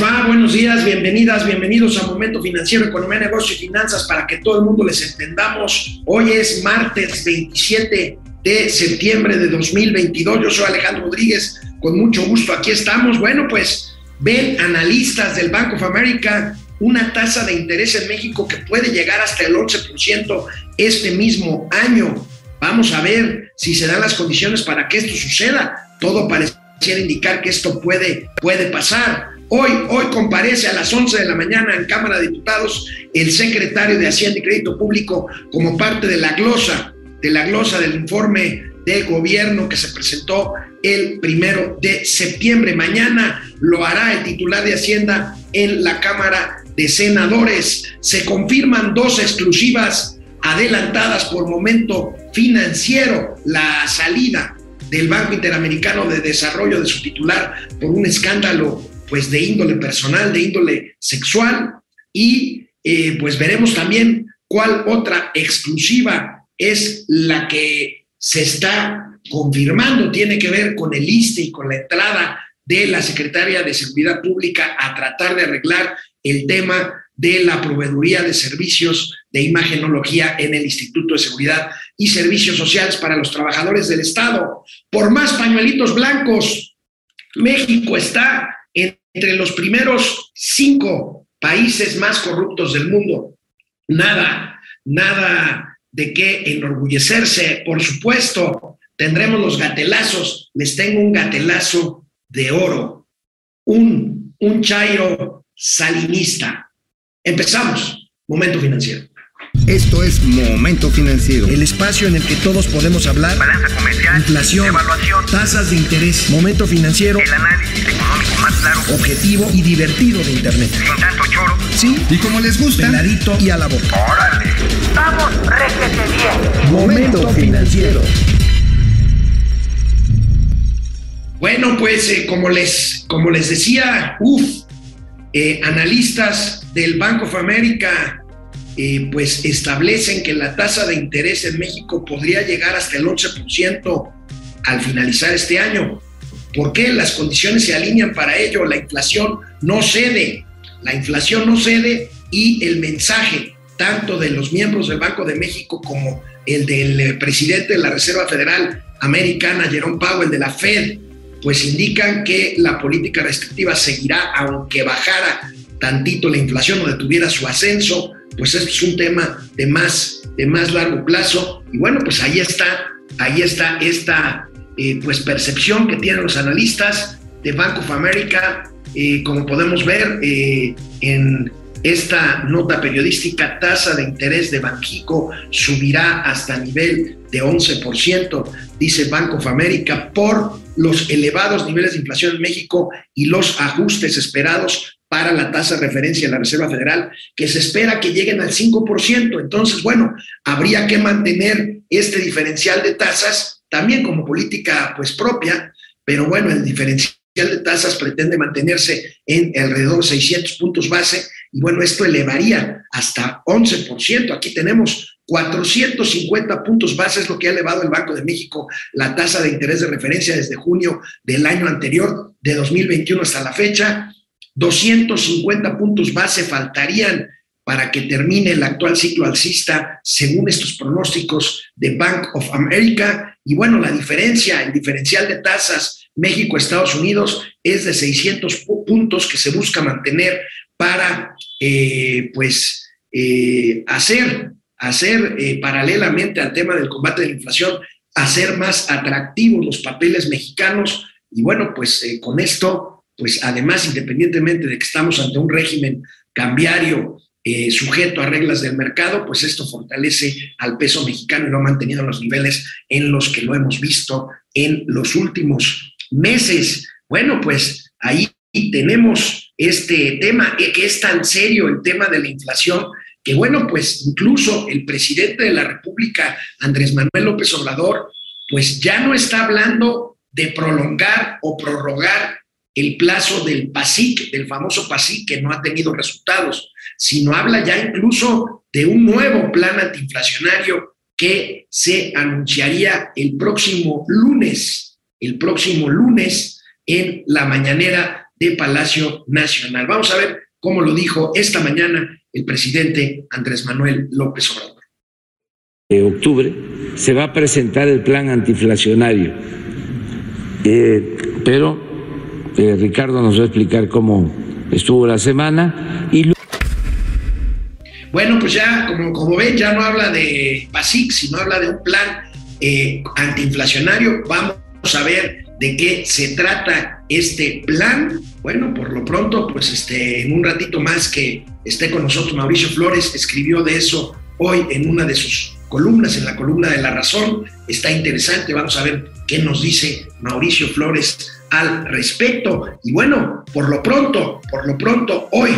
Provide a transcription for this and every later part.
Buenos días, bienvenidas, bienvenidos a Momento Financiero, Economía, Negocio y Finanzas para que todo el mundo les entendamos. Hoy es martes 27 de septiembre de 2022. Yo soy Alejandro Rodríguez, con mucho gusto aquí estamos. Bueno, pues ven analistas del Bank of America una tasa de interés en México que puede llegar hasta el 11% este mismo año. Vamos a ver si se dan las condiciones para que esto suceda. Todo pareciera indicar que esto puede, puede pasar. Hoy, hoy comparece a las 11 de la mañana en Cámara de Diputados el secretario de Hacienda y Crédito Público como parte de la glosa, de la glosa del informe de gobierno que se presentó el primero de septiembre. Mañana lo hará el titular de Hacienda en la Cámara de Senadores. Se confirman dos exclusivas adelantadas por momento financiero. La salida del Banco Interamericano de Desarrollo de su titular por un escándalo pues de índole personal, de índole sexual y eh, pues veremos también cuál otra exclusiva es la que se está confirmando, tiene que ver con el ISTE y con la entrada de la Secretaria de Seguridad Pública a tratar de arreglar el tema de la proveeduría de servicios de imagenología en el Instituto de Seguridad y Servicios Sociales para los Trabajadores del Estado. Por más pañuelitos blancos, México está entre los primeros cinco países más corruptos del mundo. Nada, nada de qué enorgullecerse. Por supuesto, tendremos los gatelazos. Les tengo un gatelazo de oro, un, un chairo salinista. Empezamos. Momento financiero. Esto es Momento Financiero. El espacio en el que todos podemos hablar. Balanza comercial. Inflación. Evaluación. Tasas de interés. Momento financiero. El análisis económico más claro. Objetivo y divertido de Internet. Sin tanto choro. Sí. Y como les gusta, Peladito y a la boca. ¡Órale! ¡Vamos, réjete bien! Momento Financiero. Bueno, pues eh, como, les, como les decía, uff, eh, analistas del Bank of America eh, pues establecen que la tasa de interés en México podría llegar hasta el 11% al finalizar este año. ¿Por qué? Las condiciones se alinean para ello, la inflación no cede, la inflación no cede y el mensaje tanto de los miembros del Banco de México como el del eh, presidente de la Reserva Federal Americana, Jerome Powell, de la Fed, pues indican que la política restrictiva seguirá aunque bajara tantito la inflación o detuviera su ascenso, pues es un tema de más, de más largo plazo. Y bueno, pues ahí está, ahí está esta eh, pues percepción que tienen los analistas de Bank of America, eh, como podemos ver eh, en esta nota periodística, tasa de interés de Banjico subirá hasta nivel de 11%, dice Bank of America, por los elevados niveles de inflación en México y los ajustes esperados para la tasa de referencia de la Reserva Federal, que se espera que lleguen al 5%. Entonces, bueno, habría que mantener este diferencial de tasas también como política pues propia, pero bueno, el diferencial de tasas pretende mantenerse en alrededor de 600 puntos base y bueno, esto elevaría hasta 11%. Aquí tenemos 450 puntos base, es lo que ha elevado el Banco de México la tasa de interés de referencia desde junio del año anterior, de 2021 hasta la fecha. 250 puntos base faltarían para que termine el actual ciclo alcista, según estos pronósticos de Bank of America. Y bueno, la diferencia, el diferencial de tasas México-Estados Unidos es de 600 puntos que se busca mantener para, eh, pues, eh, hacer, hacer eh, paralelamente al tema del combate de la inflación, hacer más atractivos los papeles mexicanos. Y bueno, pues con esto, pues además, independientemente de que estamos ante un régimen cambiario eh, sujeto a reglas del mercado, pues esto fortalece al peso mexicano y lo ha mantenido en los niveles en los que lo hemos visto en los últimos meses. Bueno, pues ahí tenemos este tema, eh, que es tan serio el tema de la inflación, que bueno, pues incluso el presidente de la República, Andrés Manuel López Obrador, pues ya no está hablando de prolongar o prorrogar el plazo del PASIC, del famoso PASIC, que no ha tenido resultados, sino habla ya incluso de un nuevo plan antiinflacionario que se anunciaría el próximo lunes, el próximo lunes en la mañanera de Palacio Nacional. Vamos a ver cómo lo dijo esta mañana el presidente Andrés Manuel López Obrador. De octubre se va a presentar el plan antiinflacionario, eh, pero eh, Ricardo nos va a explicar cómo estuvo la semana bueno, pues ya, como, como ven, ya no habla de PASIC, sino habla de un plan eh, antiinflacionario. Vamos a ver de qué se trata este plan. Bueno, por lo pronto, pues este, en un ratito más que esté con nosotros Mauricio Flores, escribió de eso hoy en una de sus columnas, en la columna de La Razón. Está interesante, vamos a ver qué nos dice Mauricio Flores al respecto. Y bueno, por lo pronto, por lo pronto, hoy,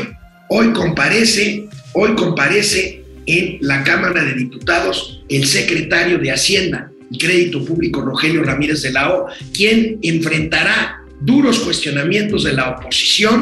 hoy comparece Hoy comparece en la Cámara de Diputados el secretario de Hacienda y Crédito Público, Rogelio Ramírez de la O, quien enfrentará duros cuestionamientos de la oposición.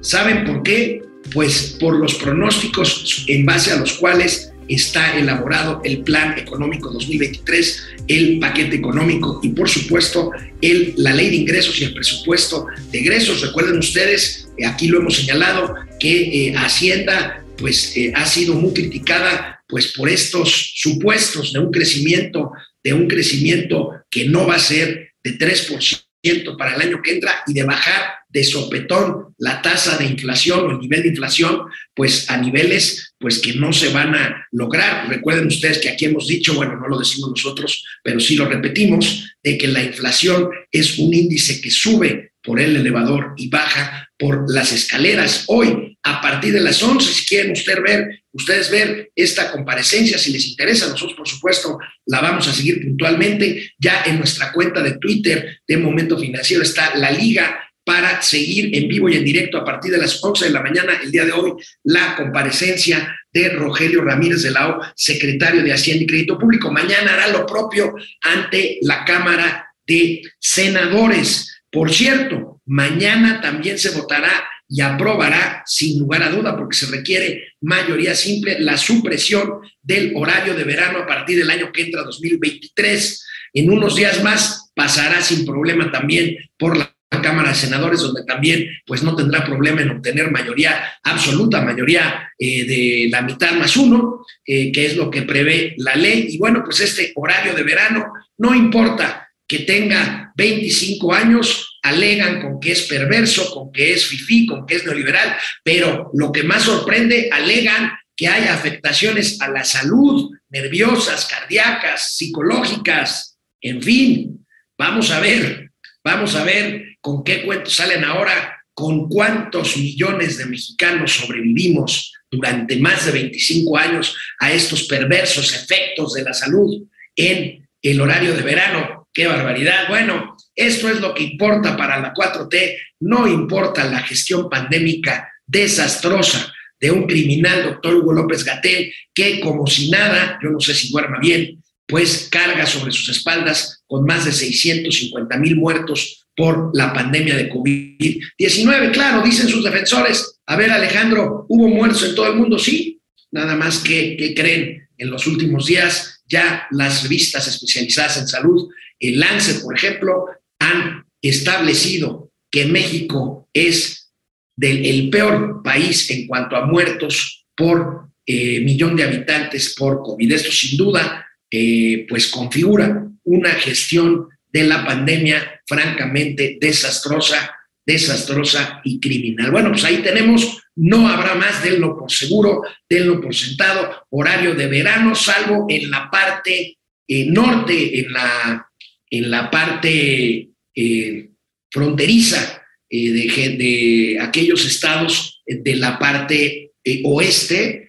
¿Saben por qué? Pues por los pronósticos en base a los cuales está elaborado el Plan Económico 2023, el paquete económico y por supuesto el, la ley de ingresos y el presupuesto de egresos. Recuerden ustedes, aquí lo hemos señalado, que eh, Hacienda pues eh, ha sido muy criticada pues por estos supuestos de un crecimiento, de un crecimiento que no va a ser de 3% para el año que entra y de bajar de sopetón la tasa de inflación o el nivel de inflación, pues a niveles pues que no se van a lograr. Recuerden ustedes que aquí hemos dicho, bueno, no lo decimos nosotros, pero sí lo repetimos, de que la inflación es un índice que sube por el elevador y baja por las escaleras. Hoy, a partir de las 11, si quieren usted ver, ustedes ver esta comparecencia, si les interesa, nosotros por supuesto la vamos a seguir puntualmente. Ya en nuestra cuenta de Twitter de Momento Financiero está la liga para seguir en vivo y en directo a partir de las 11 de la mañana el día de hoy la comparecencia de Rogelio Ramírez de la O, secretario de Hacienda y Crédito Público. Mañana hará lo propio ante la Cámara de Senadores. Por cierto, mañana también se votará y aprobará, sin lugar a duda, porque se requiere mayoría simple, la supresión del horario de verano a partir del año que entra 2023. En unos días más pasará sin problema también por la Cámara de Senadores, donde también pues no tendrá problema en obtener mayoría absoluta, mayoría eh, de la mitad más uno, eh, que es lo que prevé la ley. Y bueno, pues este horario de verano, no importa que tenga 25 años, alegan con que es perverso, con que es fifí, con que es neoliberal, pero lo que más sorprende, alegan que hay afectaciones a la salud, nerviosas, cardíacas, psicológicas, en fin, vamos a ver, vamos a ver con qué cuentos salen ahora, con cuántos millones de mexicanos sobrevivimos durante más de 25 años a estos perversos efectos de la salud en el horario de verano qué barbaridad. Bueno, esto es lo que importa para la 4T, no importa la gestión pandémica desastrosa de un criminal, doctor Hugo López Gatel, que como si nada, yo no sé si duerma bien, pues carga sobre sus espaldas con más de 650 mil muertos por la pandemia de COVID-19. Claro, dicen sus defensores, a ver Alejandro, ¿hubo muertos en todo el mundo? Sí, nada más que, creen en los últimos días ya las revistas especializadas en salud el Lancet, por ejemplo, han establecido que México es el peor país en cuanto a muertos por eh, millón de habitantes por COVID. Esto sin duda, eh, pues configura una gestión de la pandemia francamente desastrosa, desastrosa y criminal. Bueno, pues ahí tenemos, no habrá más, denlo por seguro, denlo por sentado, horario de verano, salvo en la parte eh, norte, en la en la parte eh, fronteriza eh, de, aquellos estados de la parte eh, oeste,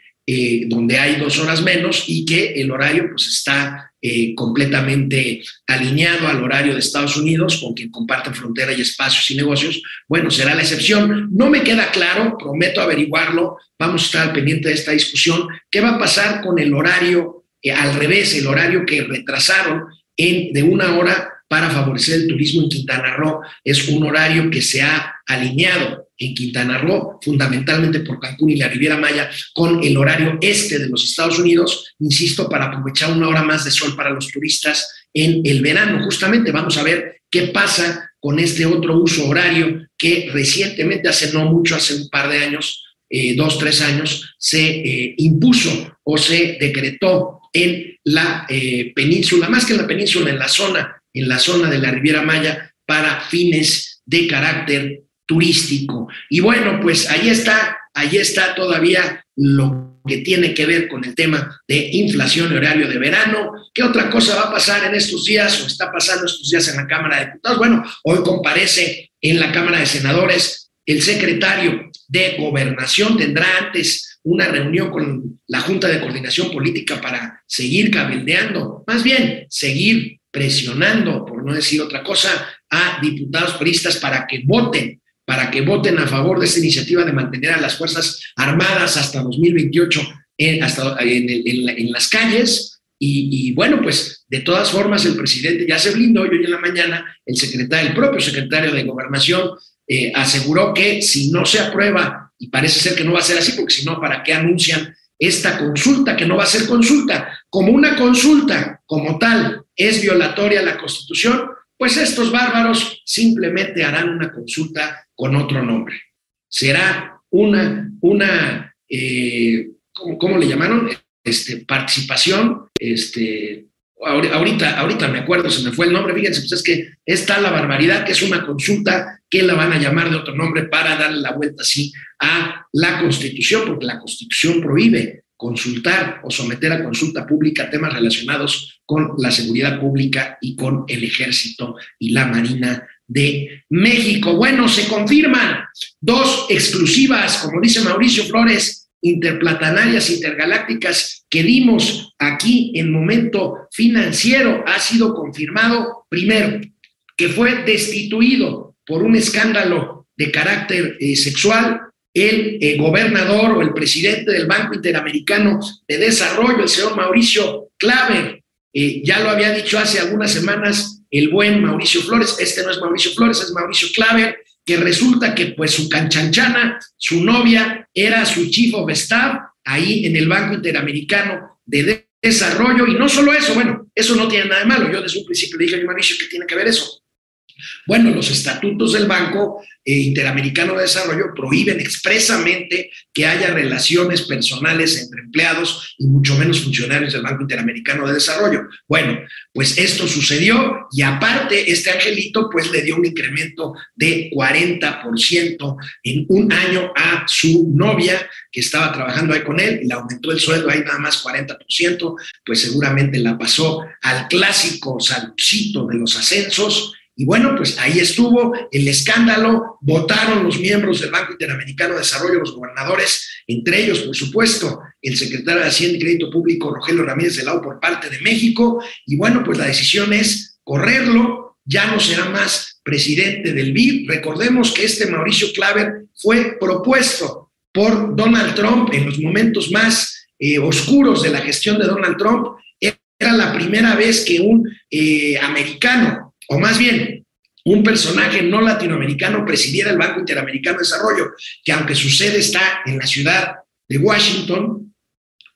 donde hay dos horas menos y que el horario pues está completamente alineado al horario de Estados Unidos, con quien comparten frontera y espacios y negocios, bueno, será la excepción. No me queda claro, prometo averiguarlo, vamos a estar pendiente de esta discusión, qué va a pasar con el horario al revés, el horario que retrasaron de una hora para favorecer el turismo en Quintana Roo. Es un horario que se ha alineado en Quintana Roo, fundamentalmente por Cancún y la Riviera Maya, con el horario este de los Estados Unidos, insisto, para aprovechar una hora más de sol para los turistas en el verano. Justamente vamos a ver qué pasa con este otro uso horario que recientemente, hace no mucho, hace un par de años, eh, dos, tres años, se eh, impuso o se decretó en la eh, península, más que en la península, en la zona, en la zona de la Riviera Maya, para fines de carácter turístico. Y bueno, pues ahí está, ahí está todavía lo que tiene que ver con el tema de inflación y horario de verano. ¿Qué otra cosa va a pasar en estos días o está pasando estos días en la Cámara de Diputados? Bueno, hoy comparece en la Cámara de Senadores el secretario de Gobernación, tendrá antes una reunión con la Junta de Coordinación Política para seguir cabildeando, más bien seguir presionando, por no decir otra cosa, a diputados peristas para que voten para que voten a favor de esta iniciativa de mantener a las Fuerzas Armadas hasta 2028 en, hasta, en, las calles. Y, bueno, pues de todas formas el presidente ya se blindó y hoy en la mañana el secretario, el propio secretario de Gobernación eh, aseguró que si no se aprueba, y parece ser que no va a ser así, porque si no, ¿para qué anuncian esta consulta, que no va a ser consulta? Como una consulta como tal es violatoria la Constitución, pues estos bárbaros simplemente harán una consulta con otro nombre. Será una, una eh, ¿cómo, le llamaron? Este, participación, este, ahorita, ahorita me acuerdo, se me fue el nombre, fíjense, pues es que está la barbaridad, que es una consulta que la van a llamar de otro nombre para darle la vuelta así a la Constitución, porque la Constitución prohíbe consultar o someter a consulta pública temas relacionados con la seguridad pública y con el ejército y la marina de México. Bueno, se confirman dos exclusivas, como dice Mauricio Flores, interplatanarias, intergalácticas que dimos aquí en momento financiero. Ha sido confirmado, primero, que fue destituido por un escándalo de carácter eh, sexual el eh, gobernador o el presidente del Banco Interamericano de Desarrollo, el señor Mauricio Claver. Eh, ya lo había dicho hace algunas semanas el buen Mauricio Flores, este no es Mauricio Flores, es Mauricio Claver, que resulta que pues su canchanchana, su novia, era su chief of staff ahí en el Banco Interamericano de Desarrollo, y no solo eso, bueno, eso no tiene nada de malo, yo desde un principio dije a Mauricio que tiene que ver eso, bueno, los estatutos del Banco eh, Interamericano de Desarrollo prohíben expresamente que haya relaciones personales entre empleados y mucho menos funcionarios del Banco Interamericano de Desarrollo. Bueno, pues esto sucedió y aparte este angelito pues le dio un incremento de 40% en un año a su novia que estaba trabajando ahí con él y le aumentó el sueldo ahí nada más 40%, pues seguramente la pasó al clásico saludcito de los ascensos y bueno, pues ahí estuvo el escándalo, votaron los miembros del Banco Interamericano de Desarrollo, los gobernadores, entre ellos, por supuesto, el secretario de Hacienda y Crédito Público, Rogelio Ramírez de Lau, por parte de México. Y bueno, pues la decisión es correrlo, ya no será más presidente del BID. Recordemos que este Mauricio Claver fue propuesto por Donald Trump en los momentos más eh, oscuros de la gestión de Donald Trump. Era la primera vez que un eh, americano o más bien un personaje no latinoamericano presidiera el Banco Interamericano de Desarrollo, que aunque su sede está en la ciudad de Washington,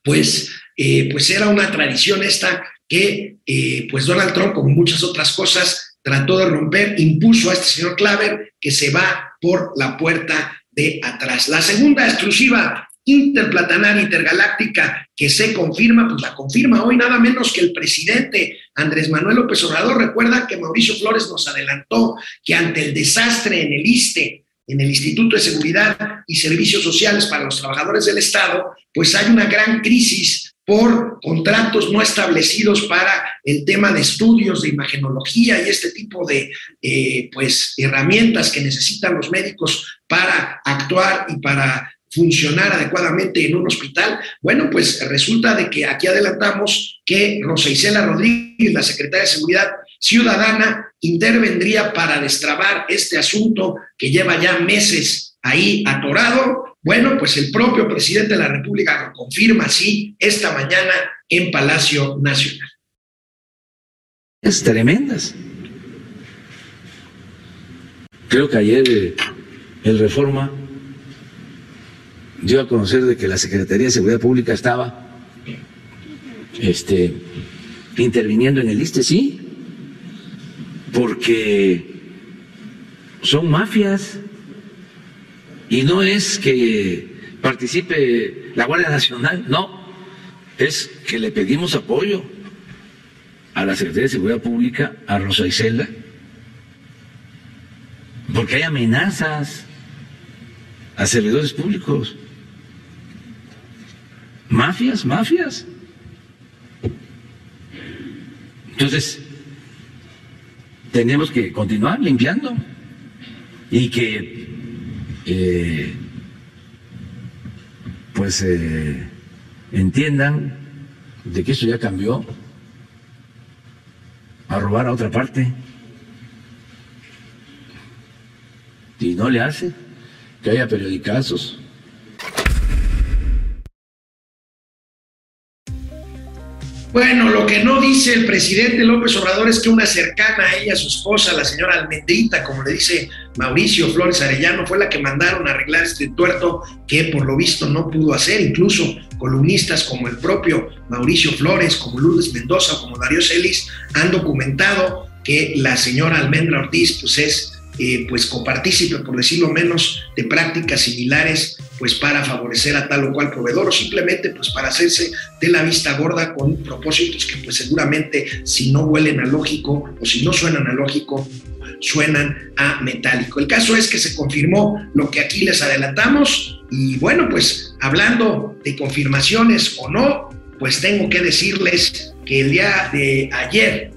pues, eh, pues era una tradición esta que eh, pues Donald Trump, como muchas otras cosas, trató de romper, impuso a este señor Claver que se va por la puerta de atrás. La segunda exclusiva interplatanaria intergaláctica que se confirma, pues la confirma hoy nada menos que el presidente Andrés Manuel López Obrador. Recuerda que Mauricio Flores nos adelantó que ante el desastre en el ISTE, en el Instituto de Seguridad y Servicios Sociales para los Trabajadores del Estado, pues hay una gran crisis por contratos no establecidos para el tema de estudios de imagenología y este tipo de eh, pues herramientas que necesitan los médicos para actuar y para funcionar adecuadamente en un hospital. Bueno, pues resulta de que aquí adelantamos que Rosa Isela Rodríguez, la secretaria de Seguridad Ciudadana, intervendría para destrabar este asunto que lleva ya meses ahí atorado. Bueno, pues el propio presidente de la República lo confirma así esta mañana en Palacio Nacional. Es tremendas. Creo que ayer eh, el Reforma dio a conocer de que la Secretaría de Seguridad Pública estaba este, interviniendo en el ISTE, sí, porque son mafias. Y no es que participe la Guardia Nacional, no, es que le pedimos apoyo a la Secretaría de Seguridad Pública, a Rosa Isela, porque hay amenazas a servidores públicos. Mafias, mafias. Entonces, tenemos que continuar limpiando y que eh, pues eh, entiendan de que eso ya cambió a robar a otra parte y no le hace que haya periodicazos Bueno, lo que no dice el presidente López Obrador es que una cercana a ella, su esposa, la señora Almendrita, como le dice Mauricio Flores Arellano, fue la que mandaron a arreglar este tuerto que por lo visto no pudo hacer. Incluso columnistas como el propio Mauricio Flores, como Lourdes Mendoza, como Darío Celis, han documentado que la señora Almendra Ortiz pues es eh, pues copartícipe, por decirlo menos, de prácticas similares pues para favorecer a tal o cual proveedor o simplemente pues para hacerse de la vista gorda con propósitos que pues seguramente si no huelen a lógico o si no suenan a lógico suenan a metálico. El caso es que se confirmó lo que aquí les adelantamos y bueno pues hablando de confirmaciones o no pues tengo que decirles que el día de ayer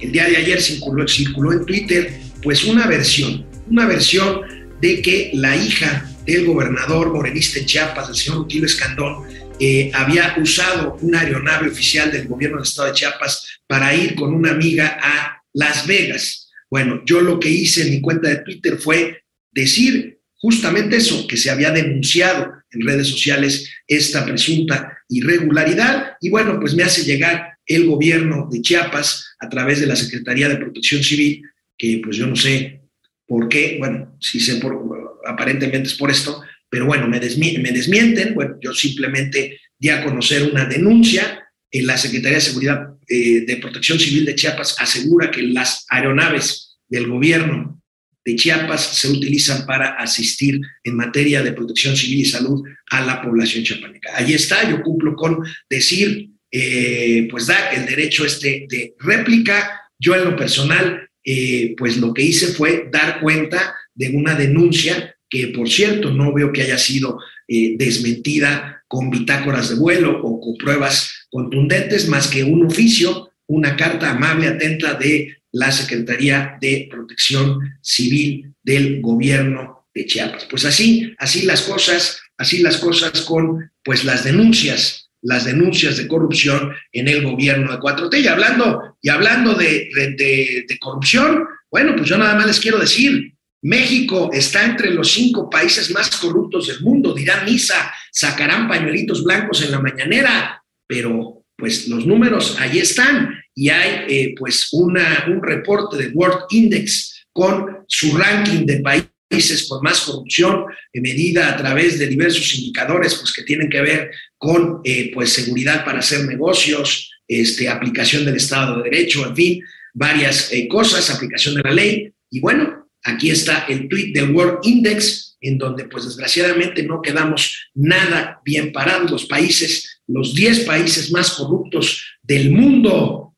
el día de ayer circuló, circuló en Twitter pues una versión, una versión de que la hija del gobernador morenista en Chiapas, el señor Rutilio Escandón, eh, había usado una aeronave oficial del gobierno del estado de Chiapas para ir con una amiga a Las Vegas. Bueno, yo lo que hice en mi cuenta de Twitter fue decir justamente eso, que se había denunciado en redes sociales esta presunta irregularidad y bueno, pues me hace llegar el gobierno de Chiapas a través de la Secretaría de Protección Civil que pues yo no sé por qué, bueno, sí sé por, aparentemente es por esto, pero bueno, me, desmienten, bueno, yo simplemente di a conocer una denuncia, en la Secretaría de Seguridad eh, de Protección Civil de Chiapas asegura que las aeronaves del gobierno de Chiapas se utilizan para asistir en materia de protección civil y salud a la población chiapaneca. Allí está, yo cumplo con decir, eh, pues da el derecho este de réplica. Yo en lo personal eh, pues lo que hice fue dar cuenta de una denuncia que, por cierto, no veo que haya sido eh, desmentida con bitácoras de vuelo o con pruebas contundentes, más que un oficio, una carta amable, atenta de la Secretaría de Protección Civil del gobierno de Chiapas. Pues así, así las cosas, así las cosas con pues las denuncias las denuncias de corrupción en el gobierno de 4T. Y hablando, y hablando de, de, corrupción, bueno, pues yo nada más les quiero decir, México está entre los cinco países más corruptos del mundo, dirán misa, sacarán pañuelitos blancos en la mañanera, pero pues los números ahí están y hay eh, pues una, un reporte de World Index con su ranking de países países con más corrupción medida a través de diversos indicadores pues, que tienen que ver con eh, pues, seguridad para hacer negocios, este, aplicación del Estado de Derecho, en fin, varias eh, cosas, aplicación de la ley. Y bueno, aquí está el tweet del World Index, en donde pues desgraciadamente no quedamos nada bien parados. Los países, los 10 países más corruptos del mundo,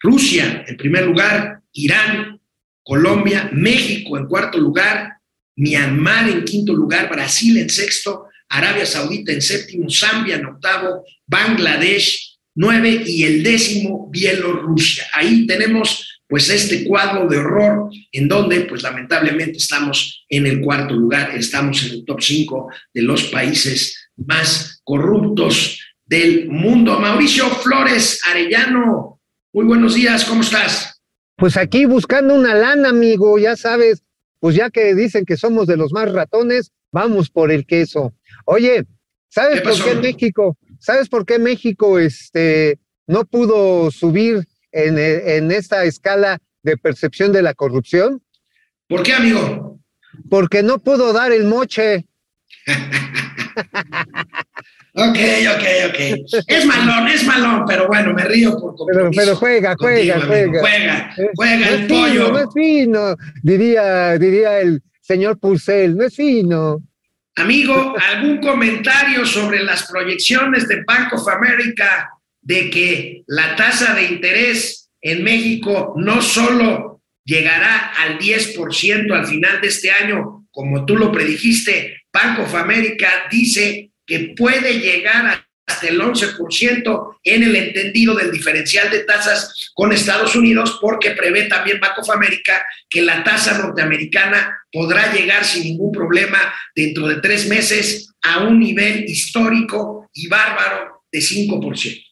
Rusia en primer lugar, Irán Colombia, México en cuarto lugar, Myanmar en quinto lugar, Brasil en sexto, Arabia Saudita en séptimo, Zambia en octavo, Bangladesh nueve y el décimo Bielorrusia. Ahí tenemos pues este cuadro de horror en donde pues lamentablemente estamos en el cuarto lugar, estamos en el top cinco de los países más corruptos del mundo. Mauricio Flores Arellano, muy buenos días, ¿cómo estás? Pues aquí buscando una lana, amigo, ya sabes, pues ya que dicen que somos de los más ratones, vamos por el queso. Oye, ¿sabes por qué México? ¿Sabes por qué México este, no pudo subir en, en esta escala de percepción de la corrupción? ¿Por qué, amigo? Porque no pudo dar el moche. Ok, ok, ok. Es malón, es malón, pero bueno, me río por pero, pero juega, juega, contigo, juega. Juega, juega el fino, pollo. no es fino, diría, diría el señor Purcell, no es fino. Amigo, ¿algún comentario sobre las proyecciones de Bank of America de que la tasa de interés en México no solo llegará al 10% al final de este año, como tú lo predijiste, Bank of America dice que puede llegar hasta el 11% en el entendido del diferencial de tasas con Estados Unidos, porque prevé también Bank of America que la tasa norteamericana podrá llegar sin ningún problema dentro de tres meses a un nivel histórico y bárbaro de 5%.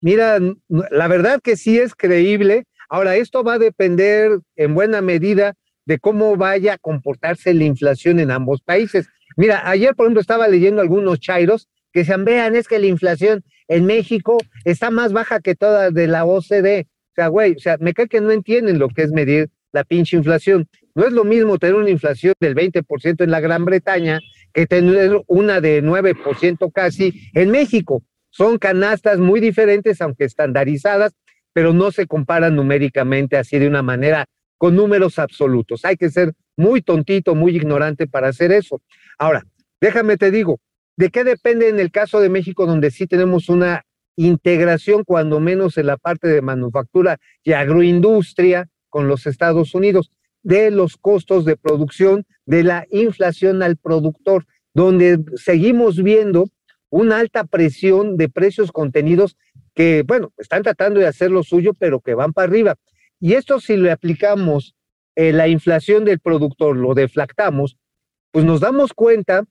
Mira, la verdad que sí es creíble. Ahora, esto va a depender en buena medida de cómo vaya a comportarse la inflación en ambos países. Mira, ayer, por ejemplo, estaba leyendo algunos chairos que decían, vean, es que la inflación en México está más baja que toda de la OCDE. O sea, güey, o sea, me cae que no entienden lo que es medir la pinche inflación. No es lo mismo tener una inflación del 20% en la Gran Bretaña que tener una de 9% casi en México. Son canastas muy diferentes, aunque estandarizadas, pero no se comparan numéricamente así de una manera con números absolutos. Hay que ser muy tontito, muy ignorante para hacer eso. Ahora, déjame te digo, ¿de qué depende en el caso de México, donde sí tenemos una integración, cuando menos en la parte de manufactura y agroindustria con los Estados Unidos, de los costos de producción, de la inflación al productor, donde seguimos viendo una alta presión de precios contenidos que, bueno, están tratando de hacer lo suyo, pero que van para arriba. Y esto si le aplicamos eh, la inflación del productor, lo deflactamos, pues nos damos cuenta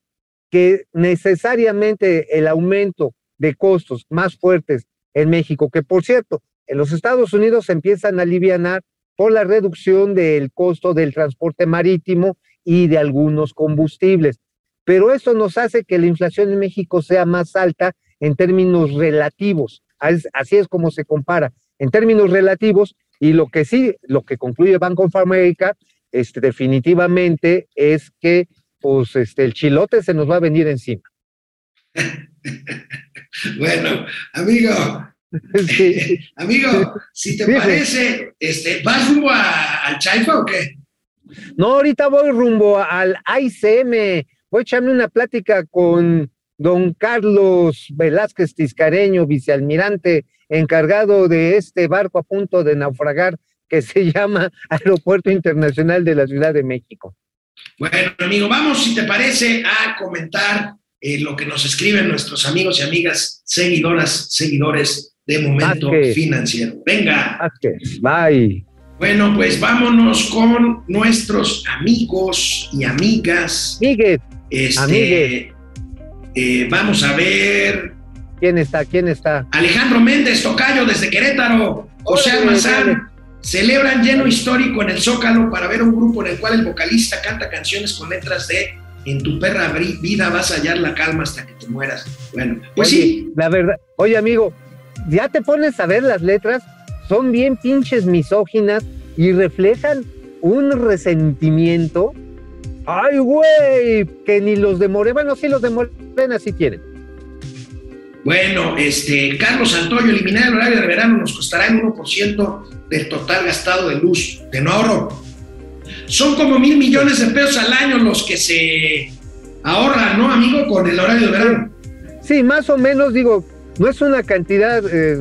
que necesariamente el aumento de costos más fuertes en México, que por cierto, en los Estados Unidos se empiezan a alivianar por la reducción del costo del transporte marítimo y de algunos combustibles. Pero esto nos hace que la inflación en México sea más alta en términos relativos. As- Así es como se compara, en términos relativos. Y lo que sí, lo que concluye Bank of America, este, definitivamente es que pues, este, el chilote se nos va a venir encima. Bueno, amigo, Sí. amigo, si te Sí, sí. parece, este, ¿vas rumbo a- al Chaifa o qué? No, ahorita voy rumbo al ICM. Voy a echarme una plática con don Carlos Velázquez Tiscareño, vicealmirante encargado de este barco a punto de naufragar que se llama Aeropuerto Internacional de la Ciudad de México. Bueno, amigo, vamos, si te parece, a comentar eh, lo que nos escriben nuestros amigos y amigas, seguidoras, seguidores de Momento Vázquez. Financiero. Venga. Vázquez, bye. Bueno, pues vámonos con nuestros amigos y amigas. Miguel, Este, Amigues. eh, vamos a ver. ¿Quién está? ¿Quién está? Alejandro Méndez, Tocayo, desde Querétaro. José Almazán. Celebran lleno histórico en el Zócalo para ver un grupo en el cual el vocalista canta canciones con letras de En tu perra vida vas a hallar la calma hasta que te mueras. Bueno, pues Oye, sí, La verdad, oye amigo, ya te pones a ver las letras, son bien pinches misóginas y reflejan un resentimiento. Ay, güey, que ni los de Morena, bueno, sí los de Morena sí tienen. Bueno, este, Carlos Santoyo, eliminar el horario de verano nos costará el 1% del total gastado de luz, de no ahorro. Son como mil millones de pesos al año los que se ahorran, ¿no, amigo? Con el horario de verano. Sí, más o menos, digo, no es una cantidad eh,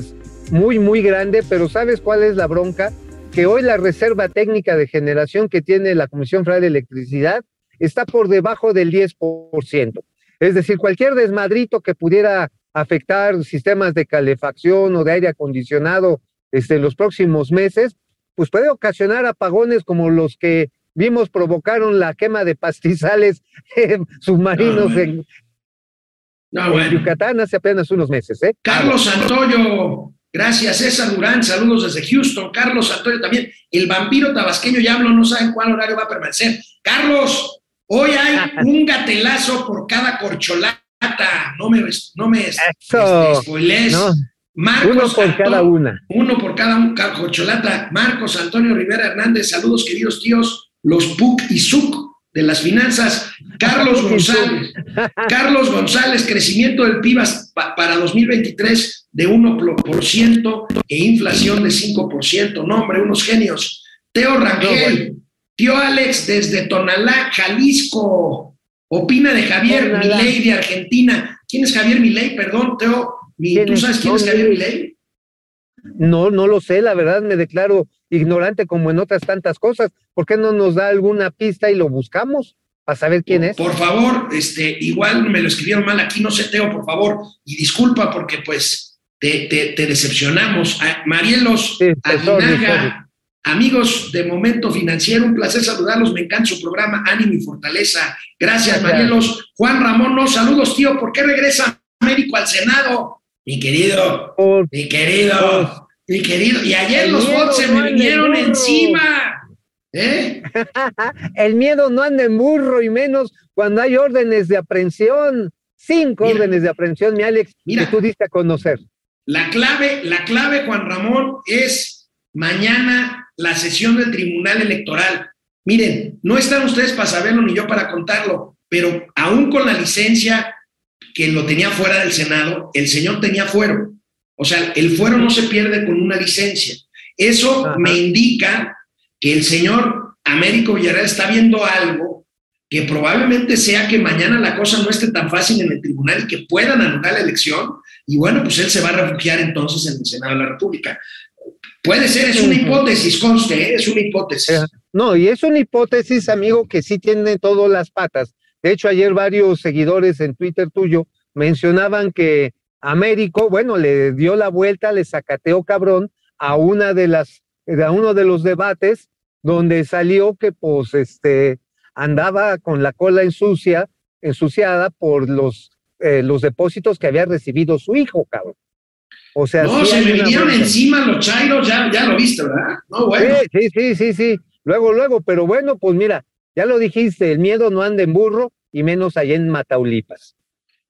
muy, muy grande, pero ¿sabes cuál es la bronca? Que hoy la reserva técnica de generación que tiene la Comisión Federal de Electricidad está por debajo del 10%. Es decir, cualquier desmadrito que pudiera afectar sistemas de calefacción o de aire acondicionado este, en los próximos meses, pues puede ocasionar apagones como los que vimos provocaron la quema de pastizales eh, submarinos Ah, bueno. en, No, en bueno. Yucatán hace apenas unos meses, ¿eh? Carlos Santoyo, gracias. César Durán, saludos desde Houston. Carlos Santoyo también. El vampiro tabasqueño ya hablo, no saben cuál horario va a permanecer. Carlos, hoy hay un gatelazo por cada No me, no me este. No, Marcos uno por Antonio- cada una. Uno por cada un corcholata. Marcos Antonio Rivera Hernández, saludos queridos tíos, los Puc y Zuc. de las finanzas. Carlos González. Carlos González, crecimiento del PIB para 2023 de 1% e inflación de 5%. No, hombre, unos genios. Teo Rangel, tío Alex desde Tonalá, Jalisco. Opina de Javier Milei de Argentina. ¿Quién es Javier Milei? Perdón, Teo. ¿Tú sabes quién es Javier Milei? No, no lo sé, la verdad me declaro ignorante como en otras tantas cosas. ¿Por qué no nos da alguna pista y lo buscamos para saber quién es? Por favor, este, igual me lo escribieron mal aquí, no sé, Teo, por favor, y disculpa porque pues te, te, decepcionamos. Marielos amigos de Momento Financiero, un placer saludarlos, me encanta su programa Ánimo y Fortaleza. Gracias, Marielos. Juan Ramón, no, saludos, tío, ¿por qué regresa Américo al Senado? Mi querido, mi querido, mi querido. Y ayer los bots se me vinieron encima. ¿Eh? el miedo no anda en burro y menos cuando hay órdenes de aprehensión. Cinco órdenes de aprehensión, mi Alex, mira, que tú diste a conocer. La clave, la clave, Juan Ramón, es mañana la sesión del Tribunal Electoral. Miren, no están ustedes para saberlo ni yo para contarlo, pero aún con la licencia que lo tenía fuera del Senado, el señor tenía fuero. O sea, el fuero no se pierde con una licencia. Eso me indica que el señor Américo Villarreal está viendo algo que probablemente sea que mañana la cosa no esté tan fácil en el tribunal y que puedan anular la elección. Y bueno, pues él se va a refugiar entonces en el Senado de la República. Puede ser, es una hipótesis, conste, ¿eh? es una hipótesis. No, y es una hipótesis, amigo, que sí tiene todas las patas. De hecho, ayer varios seguidores en Twitter tuyo mencionaban que Américo, bueno, le dio la vuelta, le sacateó cabrón a una de las, a uno de los debates donde salió que pues este andaba con la cola ensucia, ensuciada por los, eh, los depósitos que había recibido su hijo, cabrón. O sea, no, se me vinieron encima los chairos, ya, ya lo viste, ¿verdad? No, bueno. Sí, sí, sí, sí, Luego, luego, pero bueno, pues mira, ya lo dijiste, el miedo no anda en burro y menos allá en Mataulipas.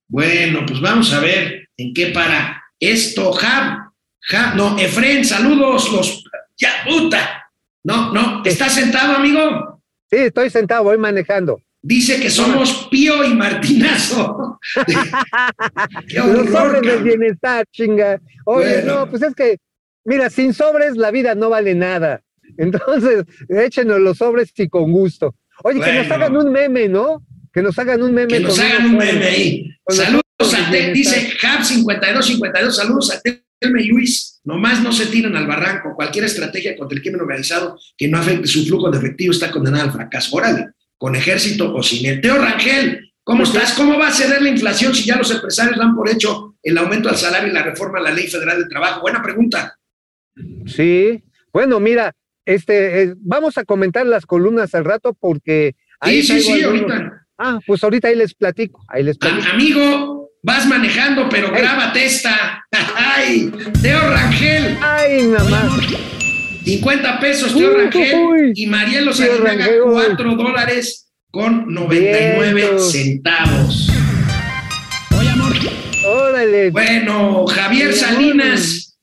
Bueno, pues vamos a ver en qué para esto, Jab. Jab, no, Efren, saludos, los. Ya, puta. No, no, ¿estás sentado, amigo? Sí, estoy sentado, voy manejando. Dice que somos Pío y Martinazo. Qué Los sobres del bienestar, chinga. Oye, no, pues es que, mira, sin sobres la vida no vale nada. Entonces, échenos los sobres y con gusto. Oye, que nos hagan un meme, ¿no? Que nos hagan un meme. Que nos hagan un meme ahí. Saludos a Tel, dice Hab 5252, saludos a Telme y Luis. Nomás no se tiran al barranco. Cualquier estrategia contra el crimen organizado que no afecte su flujo de efectivo está condenada al fracaso. Órale, con ejército o sin el. Teo Rangel, ¿cómo estás? ¿Cómo va a ceder la inflación si ya los empresarios dan por hecho el aumento al salario y la reforma a la Ley Federal de Trabajo? Buena pregunta. Sí, bueno, mira, este, eh, vamos a comentar las columnas al rato porque... sí, sí, sí, ahorita. Ah, pues ahorita ahí les platico. Ahí les amigo, vas manejando, pero grábate esta. ¡Ay! Teo Rangel. ¡Ay, mamá! 50 pesos, Teo Rangel. y Marielo Salinaga, 4 dólares con 99 centavos. Oye, amor. Órale. Bueno, Javier Salinas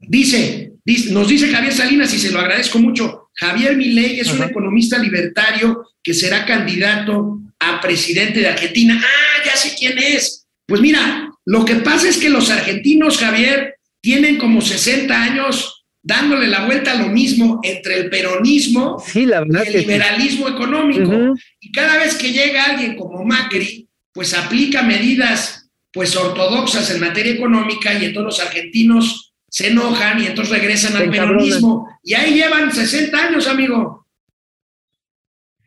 dice, nos dice Javier Salinas y se lo agradezco mucho. Javier Milei es un economista libertario que será candidato a presidente de Argentina. Ah, ya sé quién es. Pues mira, lo que pasa es que los argentinos, Javier, tienen como 60 años dándole la vuelta a lo mismo entre el peronismo y el liberalismo económico. Y cada vez que llega alguien como Macri, pues aplica medidas pues ortodoxas en materia económica y entonces los argentinos se enojan y entonces regresan al peronismo. Y ahí llevan 60 años, amigo.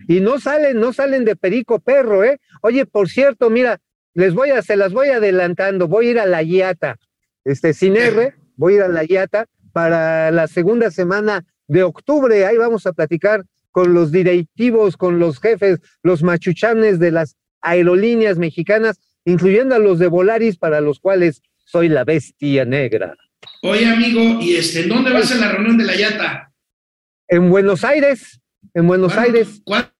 Y no salen, no salen de perico perro, ¿eh? Oye, por cierto, mira, les voy a, se las voy adelantando, voy a ir a la Yata, este, sin R, voy a ir a la Yata para la segunda semana de octubre. Ahí vamos a platicar con los directivos, con los jefes, los machuchanes de las aerolíneas mexicanas, incluyendo a los de Volaris, para los cuales soy la bestia negra. Oye, amigo, ¿y este, en dónde va a ser la reunión de la Yata? En Buenos Aires, en Buenos Aires. ¿Cuándo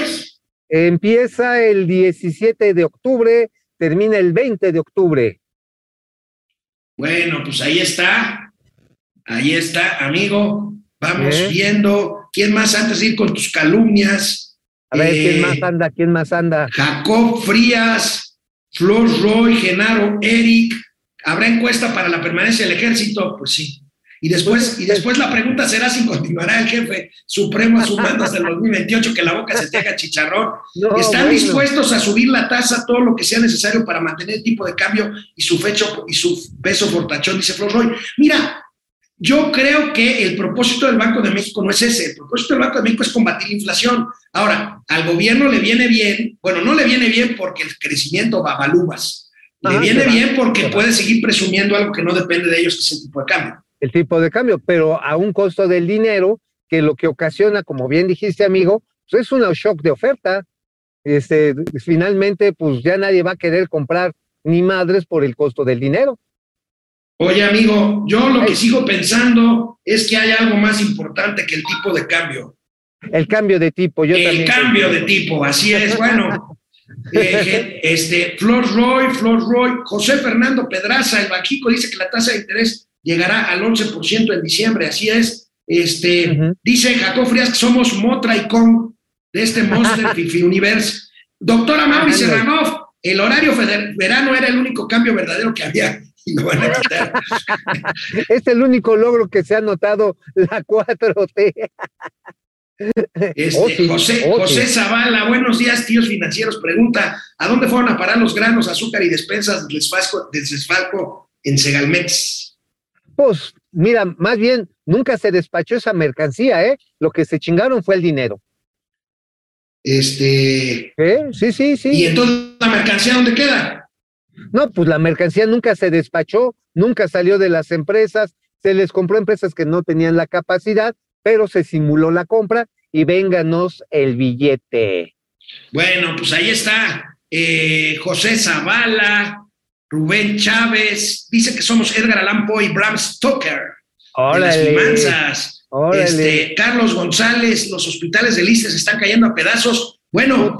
es? Empieza el 17 de octubre, termina el 20 de octubre. Bueno, pues ahí está. Ahí está, amigo. Vamos ¿Eh? viendo. ¿Quién más antes de ir con tus calumnias? A ver, ¿quién más anda? ¿Quién más anda? Jacob Frías, Flor Roy, Genaro, Eric. ¿Habrá encuesta para la permanencia del ejército? Pues sí. Y después, y después la pregunta será si continuará el jefe supremo a sus mandos del 2028, que la boca se te haga chicharrón. ¿Están dispuestos a subir la tasa todo lo que sea necesario para mantener el tipo de cambio y su, fecho, y su peso fortachón? Dice Flor Roy. Mira, yo creo que el propósito del Banco de México no es ese. El propósito del Banco de México es combatir la inflación. Ahora, al gobierno le viene bien, bueno, no le viene bien porque el crecimiento va a balúas. Le viene bien porque puede seguir presumiendo algo que no depende de ellos, que es el tipo de cambio el tipo de cambio, pero a un costo del dinero que lo que ocasiona, como bien dijiste, amigo, pues es un shock de oferta. Este, finalmente, pues ya nadie va a querer comprar ni madres por el costo del dinero. Oye, amigo, yo lo que sigo pensando es que hay algo más importante que el tipo de cambio. El cambio de tipo, yo el cambio de tipo, así es. Bueno, eh, este, Flor Roy, Flor Roy, José Fernando Pedraza, el Bajico, dice que la tasa de interés llegará al 11% en diciembre, así es. Este, Dice Jacob Frías que somos Motra y Kong de este Monster Fifi Universe. Doctora Mauri Serranov, el horario verano era el único cambio verdadero que había y van a quitar. es el único logro que se ha notado la 4T. Este, José, José Zavala, buenos días, tíos financieros. Pregunta: ¿a dónde fueron a parar los granos, azúcar y despensas del desfalco en Segalmex? Pues mira, más bien nunca se despachó esa mercancía, ¿eh? Lo que se chingaron fue el dinero. Este. ¿Eh? Sí, sí, sí. ¿Y entonces la mercancía dónde queda? No, pues la mercancía nunca se despachó, nunca salió de las empresas, se les compró empresas que no tenían la capacidad, pero se simuló la compra y vénganos el billete. Bueno, pues ahí está eh, José Zavala, Rubén Chávez, dice que somos Edgar Allan Poe y Bram Stoker. De las finanzas. Este, Carlos González, los hospitales de Listes están cayendo a pedazos. Bueno,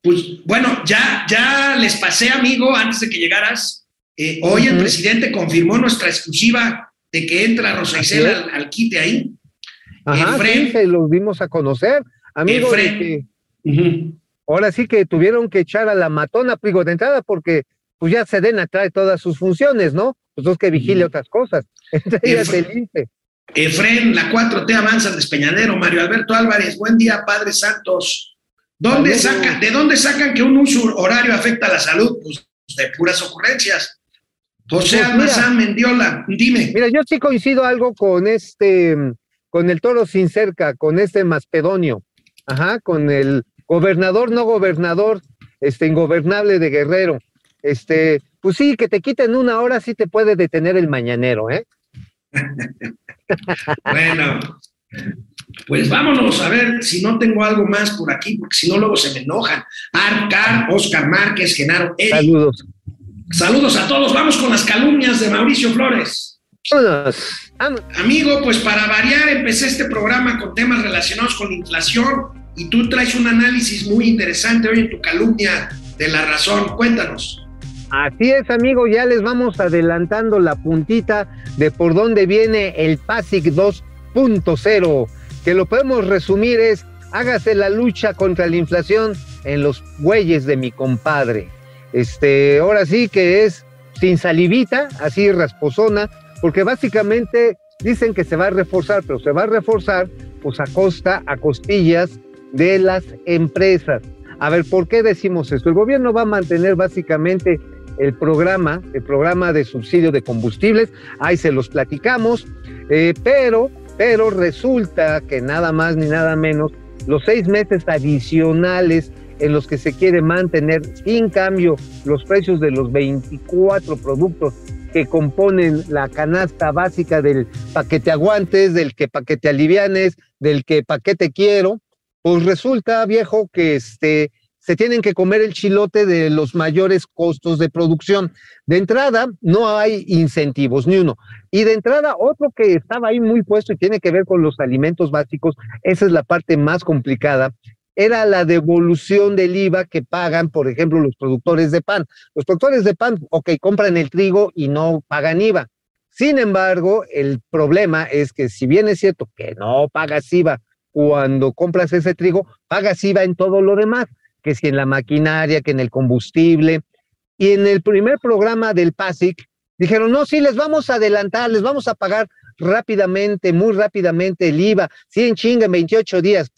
pues bueno, ya, ya les pasé, amigo, antes de que llegaras. Eh, hoy el presidente confirmó nuestra exclusiva de que entra Rosa Isela al, quite ahí. Ajá, sí, lo vimos a conocer, amigo. Ahora sí que tuvieron que echar a la matona, pigo de entrada, porque pues ya Sedena trae todas sus funciones, ¿no? Pues es que vigile otras cosas. Entre ellas el Efren, la 4T avanza despeñadero. Mario Alberto Álvarez, buen día, Padre Santos. ¿Dónde sacan, ¿De dónde sacan que un uso horario afecta a la salud? Pues de puras ocurrencias. José pues Almazán Mendiola, dime. Mira, yo sí coincido algo con este, con el toro sin cerca, con este Maspedonio, ajá, con el gobernador, no gobernador, este ingobernable de Guerrero. Este, pues sí, que te quiten una hora sí te puede detener el mañanero, ¿eh? bueno, pues vámonos a ver si no tengo algo más por aquí, porque si no luego se me enojan. Arcar, Oscar Márquez, Genaro Saludos. Saludos a todos. Vamos con las calumnias de Mauricio Flores. Amigo, pues para variar, empecé este programa con temas relacionados con la inflación y tú traes un análisis muy interesante hoy en tu calumnia de la razón. Cuéntanos. Así es, amigo, ya les vamos adelantando la puntita de por dónde viene el PASIC 2.0, que lo podemos resumir es, hágase la lucha contra la inflación en los bueyes de mi compadre. Este, ahora sí que es sin salivita, así rasposona, porque básicamente dicen que se va a reforzar, pero se va a reforzar pues a costa, a costillas de las empresas. A ver, ¿por qué decimos esto? El gobierno va a mantener básicamente el programa, el programa de subsidio de combustibles, ahí se los platicamos, eh, pero, pero resulta que nada más ni nada menos, los seis meses adicionales en los que se quiere mantener sin cambio los precios de los 24 productos que componen la canasta básica del paquete aguantes, del que paquete alivianes, del que paquete quiero, pues resulta, viejo, que este, se tienen que comer el chilote de los mayores costos de producción. De entrada, no hay incentivos, ni uno. Y de entrada, otro que estaba ahí muy puesto y tiene que ver con los alimentos básicos, esa es la parte más complicada, era la devolución del IVA que pagan, por ejemplo, los productores de pan. Los productores de pan, ok, compran el trigo y no pagan IVA. Sin embargo, el problema es que si bien es cierto que no pagas IVA cuando compras ese trigo, pagas IVA en todo lo demás, que si en la maquinaria, que en el combustible. Y en el primer programa del PASIC dijeron, no, sí, les vamos a adelantar, les vamos a pagar rápidamente, muy rápidamente el IVA, sí, en chinga, en 28 días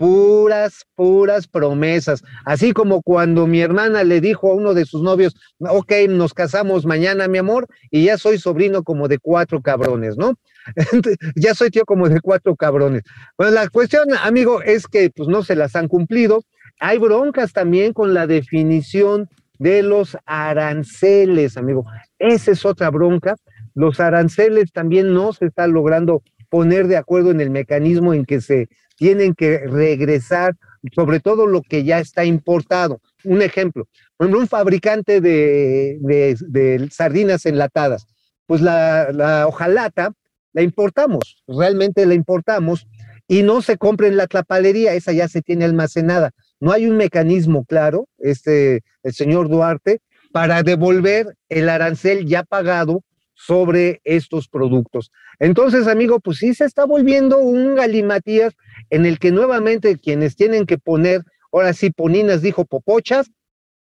puras, puras promesas. Así como cuando mi hermana le dijo a uno de sus novios, ok, nos casamos mañana, mi amor, y ya soy sobrino como de cuatro cabrones, ¿no? ya soy tío como de cuatro cabrones. Bueno, la cuestión, amigo, es que pues no se las han cumplido. Hay broncas también con la definición de los aranceles, amigo. Esa es otra bronca. Los aranceles también no se está logrando poner de acuerdo en el mecanismo en que se tienen que regresar sobre todo lo que ya está importado. Un ejemplo, un fabricante de, sardinas enlatadas, pues la, la hojalata la importamos, realmente la importamos y no se compra en la tlapalería, esa ya se tiene almacenada. No hay un mecanismo claro, este, el señor Duarte, para devolver el arancel ya pagado sobre estos productos. Entonces, amigo, pues sí se está volviendo un galimatías en el que nuevamente quienes tienen que poner, ahora sí, Poninas dijo popochas,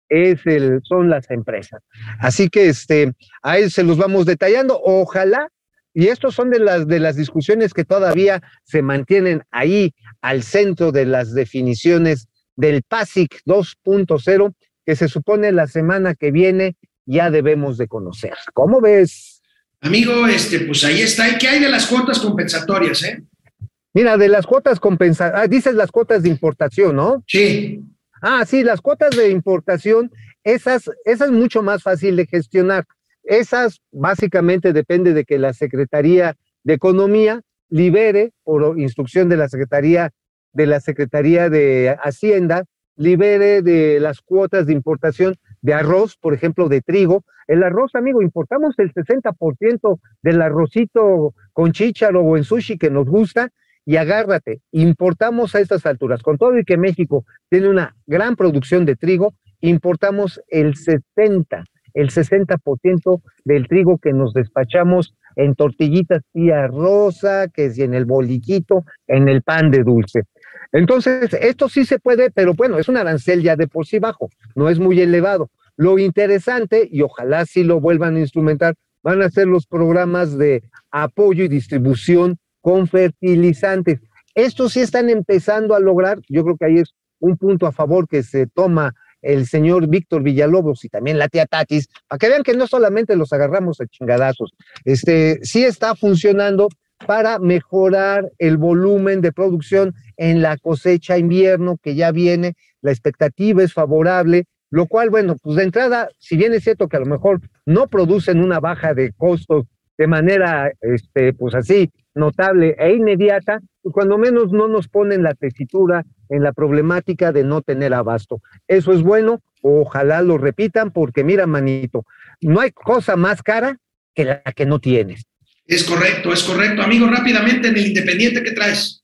es el, son las empresas. Así que este, a él se los vamos detallando. Ojalá, y estos son de las, de las discusiones que todavía se mantienen ahí al centro de las definiciones del PASIC 2.0, que se supone la semana que viene ya debemos de conocer. ¿Cómo ves? Amigo, este, pues ahí está. ¿Y qué hay de las cuotas compensatorias, eh? Mira, de las cuotas compensatorias, ah, dices las cuotas de importación, ¿no? Sí. Ah, sí, las cuotas de importación, esas, esas es mucho más fácil de gestionar. Esas básicamente depende de que la Secretaría de Economía libere, por instrucción de la Secretaría de la Secretaría de Hacienda, libere de las cuotas de importación de arroz, por ejemplo, de trigo. El arroz, amigo, importamos el 60% del arrocito con chícharo o en sushi que nos gusta y agárrate, importamos a estas alturas, con todo y que México tiene una gran producción de trigo, importamos el 70, el 60% del trigo que nos despachamos en tortillitas tía rosa, que es en el boliquito, en el pan de dulce. Entonces, esto sí se puede, pero bueno, es un arancel ya de por sí bajo, no es muy elevado. Lo interesante, y ojalá sí lo vuelvan a instrumentar, van a ser los programas de apoyo y distribución con fertilizantes. Estos sí están empezando a lograr, yo creo que ahí es un punto a favor que se toma el señor Víctor Villalobos y también la tía Tatis, para que vean que no solamente los agarramos a chingadazos, este, sí está funcionando para mejorar el volumen de producción en la cosecha invierno que ya viene, la expectativa es favorable, lo cual, bueno, pues de entrada, si bien es cierto que a lo mejor no producen una baja de costos de manera, este, pues así, notable e inmediata, pues cuando menos no nos ponen la tesitura en la problemática de no tener abasto. Eso es bueno, ojalá lo repitan, porque mira, manito, no hay cosa más cara que la que no tienes. Es correcto, es correcto. Amigo, rápidamente en el Independiente, ¿qué traes?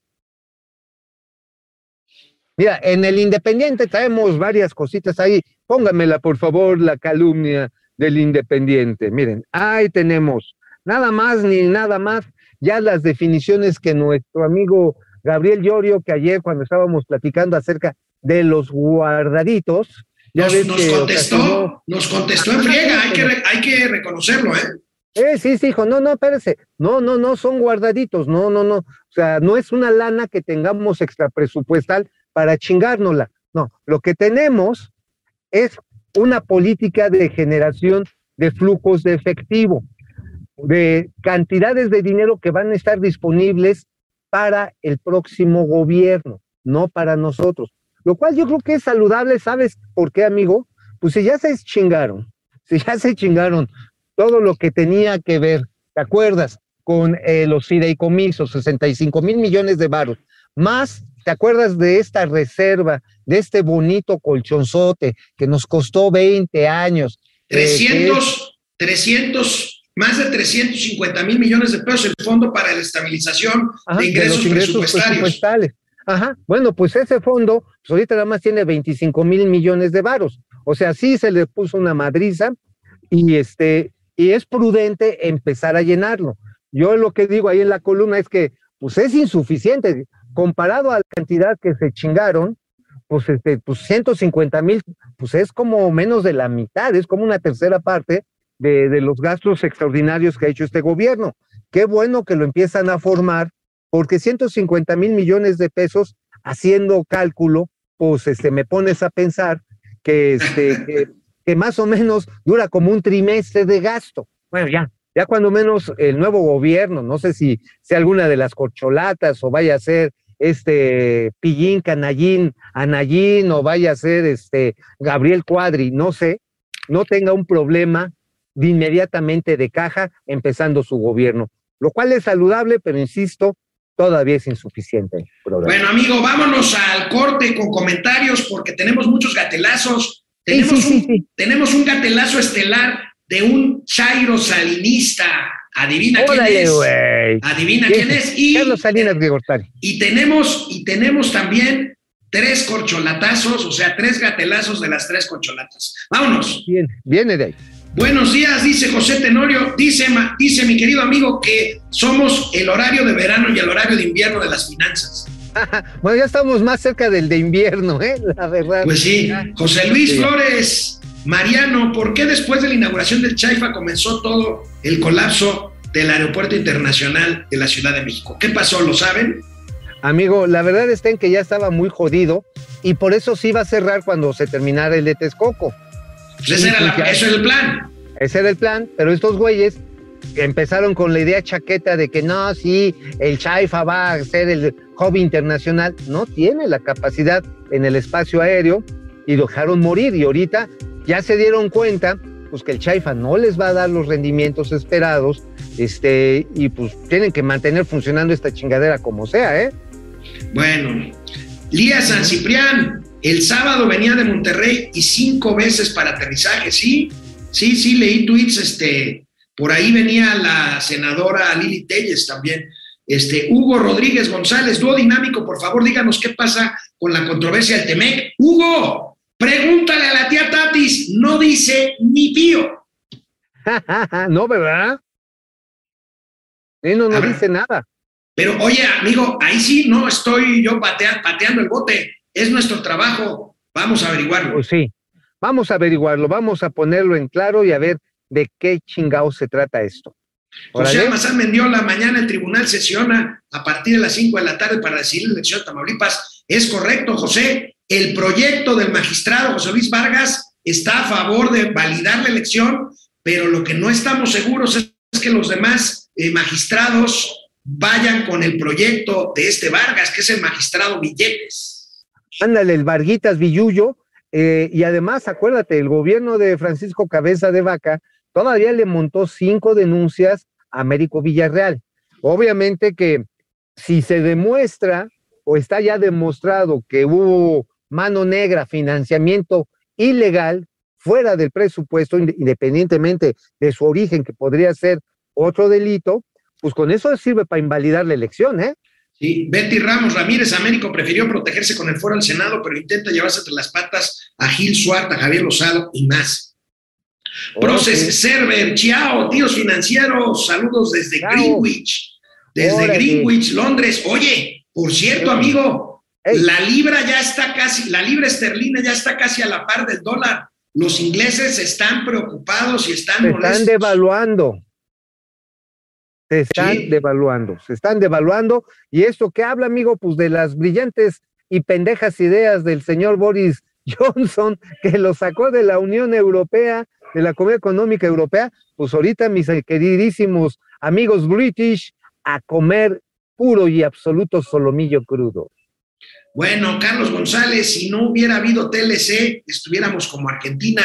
Mira, en el Independiente traemos varias cositas ahí. Póngamela, por favor, la calumnia del Independiente. Miren, ahí tenemos nada más ni nada más ya las definiciones que nuestro amigo Gabriel Llorio, que ayer cuando estábamos platicando acerca de los guardaditos, ya nos, nos contestó, nos contestó en friega, hay que, hay que reconocerlo, ¿eh? Eh, sí, sí, hijo, no, no, espérese, no, no, no, son guardaditos, no, no, no, o sea, no es una lana que tengamos extra presupuestal para chingárnosla, no, lo que tenemos es una política de generación de flujos de efectivo, de cantidades de dinero que van a estar disponibles para el próximo gobierno, no para nosotros. Lo cual yo creo que es saludable, ¿sabes por qué, amigo? Pues si ya se chingaron, si ya se chingaron todo lo que tenía que ver, ¿te acuerdas? Con eh, los fideicomisos, 65 mil millones de baros, más, ¿te acuerdas de esta reserva, de este bonito colchonzote que nos costó 20 años? 300, 300, más de 350 mil millones de pesos el Fondo para la Estabilización de, ingresos Presupuestarios. Ajá, bueno, pues ese fondo, pues ahorita nada más tiene 25 mil millones de varos. O sea, sí se le puso una madriza y este, y es prudente empezar a llenarlo. Yo lo que digo ahí en la columna es que pues es insuficiente. Comparado a la cantidad que se chingaron, pues, este, pues 150 mil, pues es como menos de la mitad, es como una tercera parte de, de los gastos extraordinarios que ha hecho este gobierno. Qué bueno que lo empiezan a formar, porque 150 mil millones de pesos, haciendo cálculo, pues este, me pones a pensar que, este, que, más o menos dura como un trimestre de gasto. Bueno, ya, ya cuando menos el nuevo gobierno, no sé si sea alguna de las corcholatas o vaya a ser este Pillín, Canallín, Anayín o vaya a ser este Gabriel Cuadri, no sé, no tenga un problema de inmediatamente de caja empezando su gobierno, lo cual es saludable, pero insisto, todavía es insuficiente. Bueno, amigo, vámonos al corte con comentarios porque tenemos muchos gatelazos. Tenemos, un, tenemos un gatelazo estelar de un Chairo salinista. Adivina quién es. Adivina quién es. Y, Carlos Salinas de Y tenemos, y tenemos también tres corcholatazos, o sea, tres gatelazos de las tres corcholatas. Vámonos. Bien, viene de ahí. Buenos días, dice José Tenorio. Dice, dice mi querido amigo que somos el horario de verano y el horario de invierno de las finanzas. bueno, ya estamos más cerca del de invierno, ¿eh? La verdad. Pues sí. José Luis Flores, Mariano, ¿por qué después de la inauguración del Chaifa comenzó todo el colapso del aeropuerto internacional de la Ciudad de México? ¿Qué pasó? ¿Lo saben? Amigo, la verdad está en que ya estaba muy jodido y por eso se iba a cerrar cuando se terminara el de Texcoco. Pues ese, era pues el plan. Ese era el plan, pero estos güeyes empezaron con la idea chaqueta de que no, sí, el Chaifa va a ser el hobby internacional. No tiene la capacidad en el espacio aéreo y dejaron morir. Y ahorita ya se dieron cuenta pues que el Chaifa no les va a dar los rendimientos esperados, este, y pues tienen que mantener funcionando esta chingadera como sea, ¿eh? Bueno, Lía San Ciprián, el sábado venía de Monterrey y cinco veces para aterrizaje, sí, sí, sí, leí tweets, este, por ahí venía la senadora Lili Telles también. Este, Hugo Rodríguez González, dúo dinámico, por favor, díganos qué pasa con la controversia del Temec. Hugo, pregúntale a la tía Tatis, no dice ni pío. no, ¿verdad? no, no dice nada. Pero oye, amigo, ahí sí no estoy yo pateando el bote es nuestro trabajo. Vamos a averiguarlo. Pues sí, vamos a averiguarlo, vamos a ponerlo en claro y a ver de qué chingado se trata esto. José Mazán Mendiola, mañana el tribunal sesiona a partir de las 5 de la tarde para decidir la elección de Tamaulipas. Es correcto, José. El proyecto del magistrado José Luis Vargas está a favor de validar la elección, pero lo que no estamos seguros es que los demás eh, magistrados vayan con el proyecto de este Vargas, que es el magistrado Billetes. Ándale, el Varguitas Villullo, eh, y además, acuérdate, el gobierno de Francisco Cabeza de Vaca todavía le montó cinco denuncias a Américo Villarreal. Obviamente que si se demuestra o está ya demostrado que hubo mano negra, financiamiento ilegal fuera del presupuesto, independientemente de su origen, que podría ser otro delito, pues con eso sirve para invalidar la elección, ¿eh? Betty Ramos Ramírez, Américo prefirió protegerse con el foro al Senado, pero intenta llevarse entre las patas a Gil Suárez, a Javier Lozado y más. Proces Server, Chiao, tíos financieros, saludos desde Greenwich, desde Greenwich, Londres. Oye, por cierto, amigo, la libra ya está casi, la libra esterlina ya está casi a la par del dólar. Los ingleses están preocupados y están Están devaluando se están devaluando, se están devaluando. ¿Y esto qué habla, amigo? Pues de las brillantes y pendejas ideas del señor Boris Johnson, que lo sacó de la Unión Europea, de la Comunidad Económica Europea. Pues ahorita, mis queridísimos amigos british, a comer puro y absoluto solomillo crudo. Bueno, Carlos González, si no hubiera habido TLC, estuviéramos como Argentina.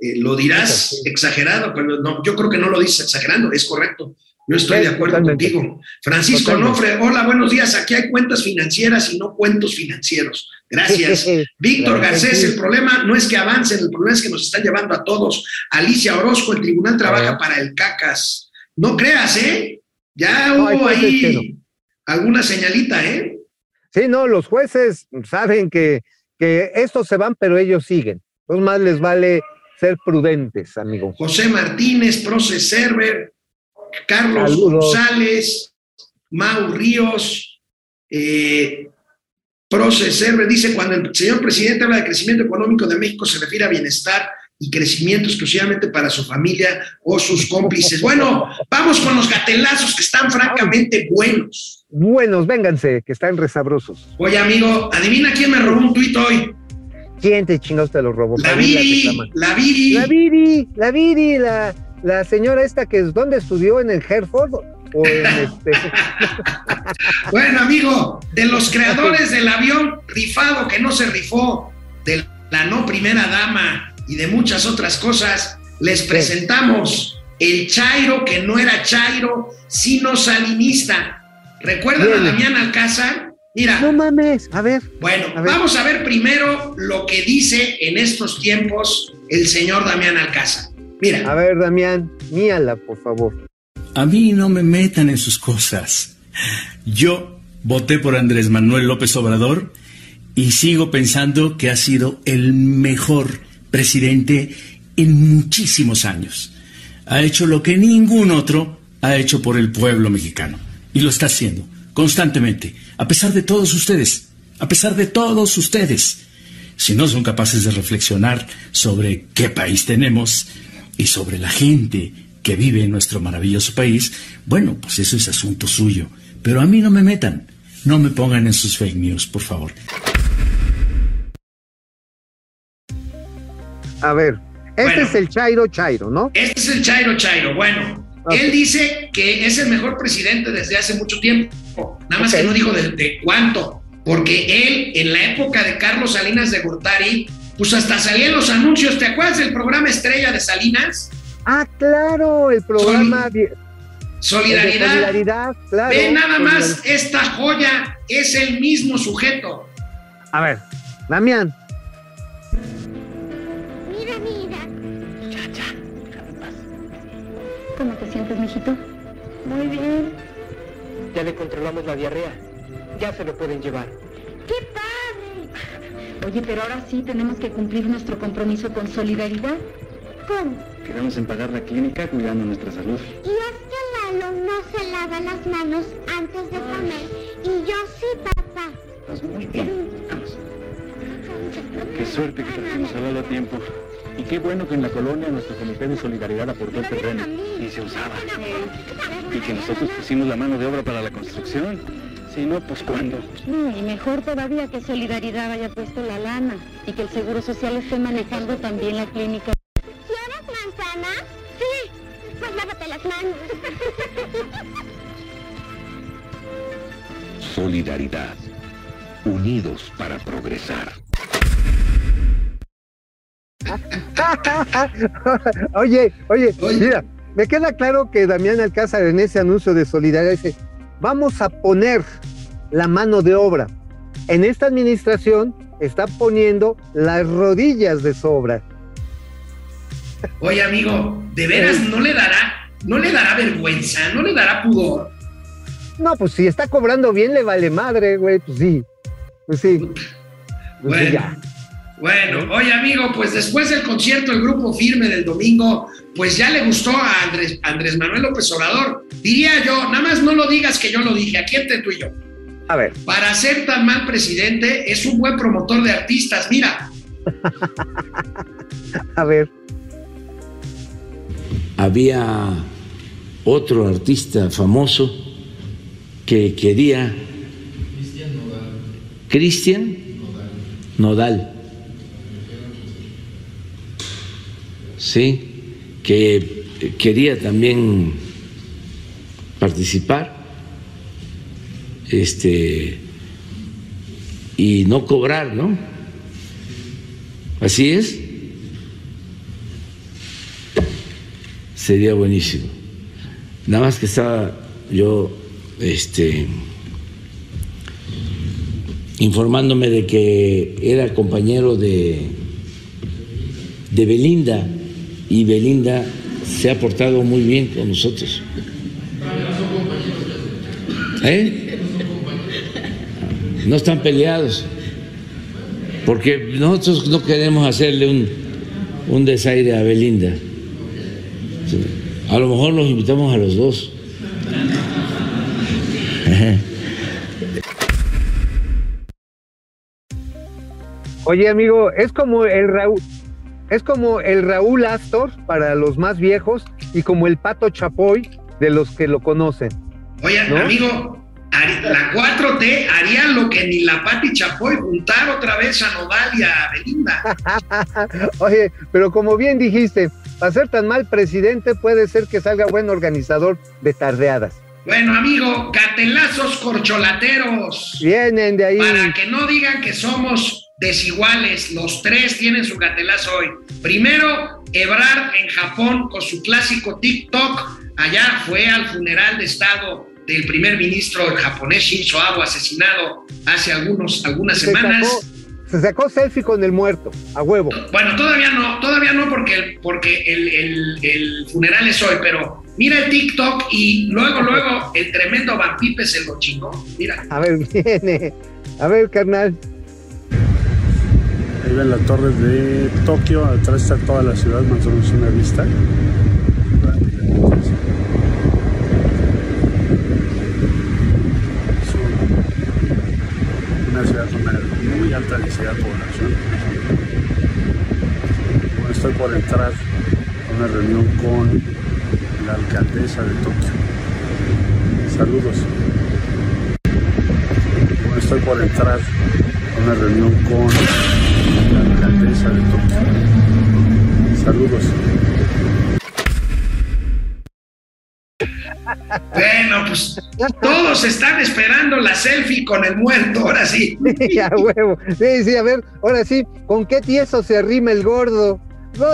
Eh, lo dirás exagerado, pero no, yo creo que no lo dices exagerando, es correcto. Yo estoy de acuerdo contigo. Francisco Nofre, hola, buenos días. Aquí hay cuentas financieras y no cuentos financieros. Gracias. Víctor Garcés, el problema no es que avancen, el problema es que nos están llevando a todos. Alicia Orozco, el tribunal trabaja para el CACAS. No creas, ¿eh? Ya hubo ahí alguna señalita, ¿eh? Sí, no, los jueces saben que, que estos se van, pero ellos siguen. Entonces más les vale ser prudentes, amigo. José Martínez, Proces Server, Carlos González, Mau Ríos, eh, Proceserve dice, cuando el señor presidente habla de crecimiento económico de México se refiere a bienestar y crecimiento exclusivamente para su familia o sus cómplices. Bueno, vamos con los gatelazos que están francamente buenos. Buenos, vénganse, que están resabrosos. Oye, amigo, adivina quién me robó un tuit hoy. ¿Quién te chingados te lo robó? La Viri, la Viri. La Viri, la Viri, la, la señora esta que es, ¿dónde estudió? ¿En el Hereford? O en este... bueno, amigo, de los creadores del avión rifado que no se rifó, de la no primera dama y de muchas otras cosas, les presentamos el Chairo que no era Chairo, sino salinista. ¿Recuerdan a Damián Alcázar? Mira. No mames, a ver. Bueno, vamos a ver primero lo que dice en estos tiempos el señor Damián Alcázar. Mira. A ver, Damián, míala, por favor. A mí no me metan en sus cosas. Yo voté por Andrés Manuel López Obrador y sigo pensando que ha sido el mejor presidente en muchísimos años. Ha hecho lo que ningún otro ha hecho por el pueblo mexicano. Y lo está haciendo constantemente, a pesar de todos ustedes, a pesar de todos ustedes. Si no son capaces de reflexionar sobre qué país tenemos y sobre la gente que vive en nuestro maravilloso país, bueno, pues eso es asunto suyo. Pero a mí no me metan, no me pongan en sus fake news, por favor. A ver, este es el Chairo Chairo, ¿no? Este es el Chairo Chairo. Bueno, él dice que es el mejor presidente desde hace mucho tiempo. Nada más que no dijo de, de, cuánto. Porque él, en la época de Carlos Salinas de Gortari, pues hasta salían los anuncios. ¿Te acuerdas del programa Estrella de Salinas? Ah, claro, el programa. Solidaridad. solidaridad claro. Ve nada más, esta joya es el mismo sujeto. A ver, Damián. Mira, mira. Ya, ya. ¿Cómo te sientes, mijito? Muy bien. Ya le controlamos la diarrea. Ya se lo pueden llevar. ¡Qué padre! Oye, pero ahora sí tenemos que cumplir nuestro compromiso con solidaridad. ¿Cómo? Quedamos en pagar la clínica cuidando nuestra salud. Y es que Lalo no se lava las manos antes de comer. Y yo sí, papá. Estás muy bien. Vamos. Qué suerte que trajimos a Lalo a tiempo. Y qué bueno que en la colonia nuestro comité de solidaridad aportó el terreno y se usaba. Y que nosotros pusimos la mano de obra para la construcción. Si no, pues ¿cuándo? No, y mejor todavía que Solidaridad haya puesto la lana y que el Seguro Social esté manejando también la clínica. ¿Quieres manzana? Sí. Pues lávate las manos. Solidaridad. Unidos para progresar. oye, oye, mira, me queda claro que Damián Alcázar en ese anuncio de solidaridad dice, vamos a poner la mano de obra. En esta administración está poniendo las rodillas de sobra. Oye, amigo, ¿de veras no le dará, no le dará vergüenza, no le dará pudor? No, pues si está cobrando bien, le vale madre, güey, pues sí. Pues sí. Pues bueno, sí, ya. Bueno, oye amigo, pues después del concierto el grupo firme del domingo, pues ya le gustó a Andrés, Andrés Manuel López Obrador. Diría yo, nada más no lo digas que yo lo dije, aquí entre tú y yo. A ver. Para ser tan mal presidente, es un buen promotor de artistas, mira. a ver. Había otro artista famoso que quería. Cristian Nodal. Cristian Nodal. Nodal. sí, que quería también participar, este, y no cobrar, ¿no? Así es. Sería buenísimo. Nada más que estaba yo, este, informándome de que era compañero de, de Belinda y Belinda se ha portado muy bien con nosotros. ¿Eh? No están peleados, porque nosotros no queremos hacerle un, un desaire a Belinda. A lo mejor los invitamos a los dos. Oye, amigo, es como el Raúl, es como el Raúl Astor para los más viejos y como el Pato Chapoy de los que lo conocen. Oye, amigo, la 4T haría lo que ni la Pati Chapoy juntar otra vez a Nodal y a Belinda. Oye, pero como bien dijiste, para ser tan mal presidente puede ser que salga buen organizador de tardeadas. Bueno, amigo, catelazos corcholateros. Vienen de ahí. Para que no digan que somos desiguales, los tres tienen su gatelazo hoy. Primero, Ebrard en Japón con su clásico TikTok. Allá fue al funeral de Estado del primer ministro japonés Shinzo Abe asesinado hace algunos, algunas semanas. se sacó selfie con el muerto, a huevo. Bueno, todavía no, todavía no porque, porque el, el funeral es hoy, pero Mira el TikTok y luego, luego el tremendo Vampipe se lo chingó. Mira. A ver, viene. A ver, carnal. Ahí ven las torres de Tokio, atrás está toda la ciudad, más o menos una vista. una ciudad con una población. Bueno, estoy por entrar a una reunión con la alcaldesa de Tokio. Saludos. Estoy por entrar a una reunión con la alcaldesa de Tokio. Saludos. Bueno, pues todos están esperando la selfie con el muerto, ahora sí. Sí, a huevo. Sí, sí, a ver, ahora sí, ¿con qué tieso se arrima el gordo?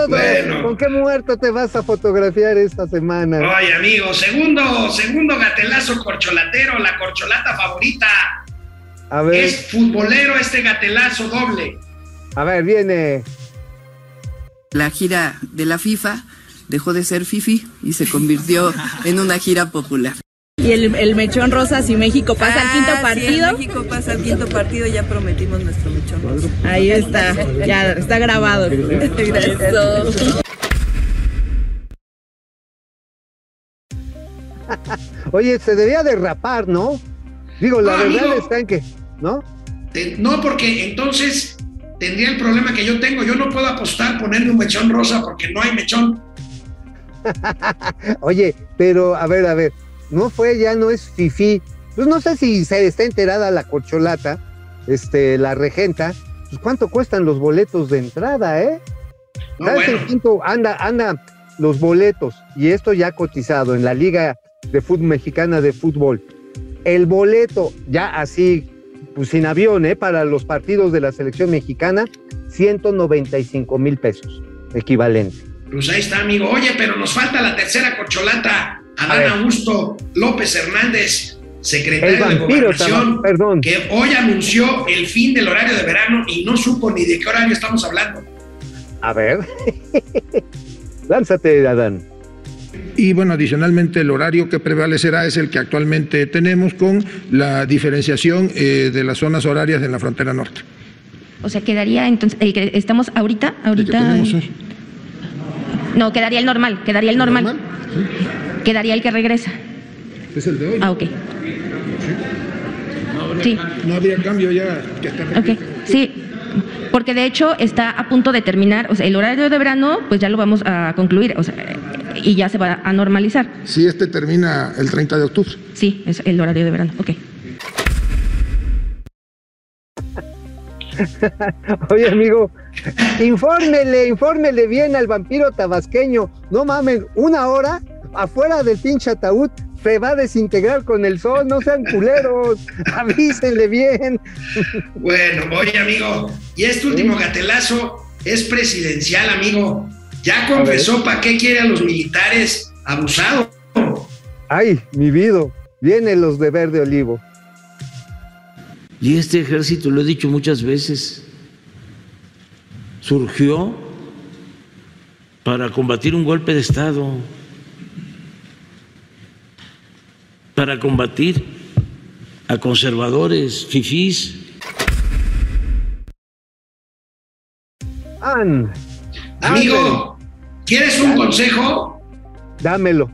bueno. ¿con qué muerto te vas a fotografiar esta semana? Ay, amigo, segundo, segundo gatelazo corcholatero, la corcholata favorita. A ver. Es futbolero este gatelazo doble. A ver, viene. La gira de la FIFA dejó de ser FIFI y se convirtió en una gira popular. Y el, mechón rosa, si México pasa al quinto partido. Si México pasa al quinto partido, ya prometimos nuestro mechón rosa. Ahí está, ya está grabado. Oye, se debía derrapar, ¿no? Digo, la verdad está en que, ¿no? no, porque entonces tendría el problema que yo tengo. Yo no puedo apostar ponerle un mechón rosa porque no hay mechón. Oye, pero a ver, a ver, no fue, ya no es Fifi. Pues no sé si se está enterada la corcholata, este, la regenta, pues cuánto cuestan los boletos de entrada, ¿eh? ¿Sabes cuánto anda, anda los boletos? Y esto ya cotizado en la Liga de Fútbol Mexicana de Fútbol. El boleto, ya así, pues sin avión, ¿eh? Para los partidos de la selección mexicana, 195 mil pesos, equivalente. Pues ahí está, amigo. Oye, pero nos falta la tercera corcholata. Adán Augusto López Hernández, secretario de Gobernación, perdón. que hoy anunció el fin del horario de verano y no supo ni de qué horario estamos hablando. A ver, lánzate, Adán. Y bueno, adicionalmente el horario que prevalecerá es el que actualmente tenemos con la diferenciación eh, de las zonas horarias en la frontera norte. O sea, quedaría entonces el que estamos ahorita, ahorita. No, quedaría el normal, quedaría el normal. normal? quedaría el que regresa. Es el de hoy. Ah, ok. Sí. No habría, cambio ya que está Ok, sí, porque de hecho está a punto de terminar, o sea, el horario de verano, pues ya lo vamos a concluir, o sea, y ya se va a normalizar. Sí, este termina el 30 de octubre. Sí, es el horario de verano, ok. Oye, amigo, infórmele, infórmele bien al vampiro tabasqueño. No mames, una hora afuera del pinche ataúd se va a desintegrar con el sol, no sean culeros, avísenle bien. Bueno, oye amigo, y este último gatelazo es presidencial, amigo. Ya confesó para qué quiere a los militares abusados. Ay, mi vida, vienen los de verde olivo. Y este ejército, lo he dicho muchas veces, surgió para combatir un golpe de Estado. para combatir a conservadores, fifís. Amigo, ¿quieres un consejo? Dámelo.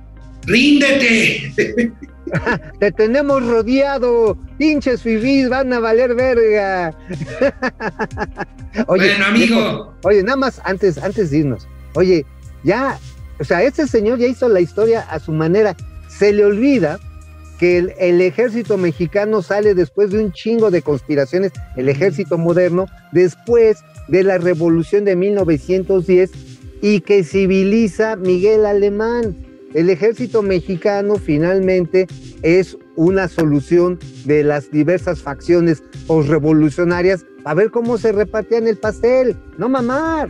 ríndete. Te tenemos rodeado, pinches fifís, van a valer verga. oye, bueno, amigo. oye, nada más antes, antes de irnos. Oye, ya, o sea, este señor ya hizo la historia a su manera. Se le olvida que el, el, ejército mexicano sale después de un chingo de conspiraciones, el ejército moderno, después de la revolución de 1910 y que civiliza Miguel Alemán. El ejército mexicano finalmente es una solución de las diversas facciones posrevolucionarias a ver cómo se repartían el pastel, no mamar.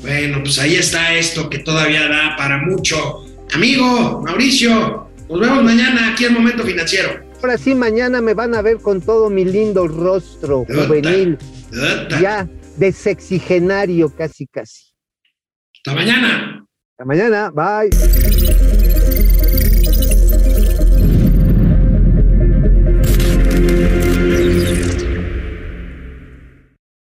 Bueno, pues ahí está esto que todavía da para mucho. Amigo, Mauricio, nos vemos mañana aquí en Momento Financiero. Ahora sí, mañana me van a ver con todo mi lindo rostro juvenil. Ya, de sexigenario casi casi. Hasta mañana. Mañana. Bye.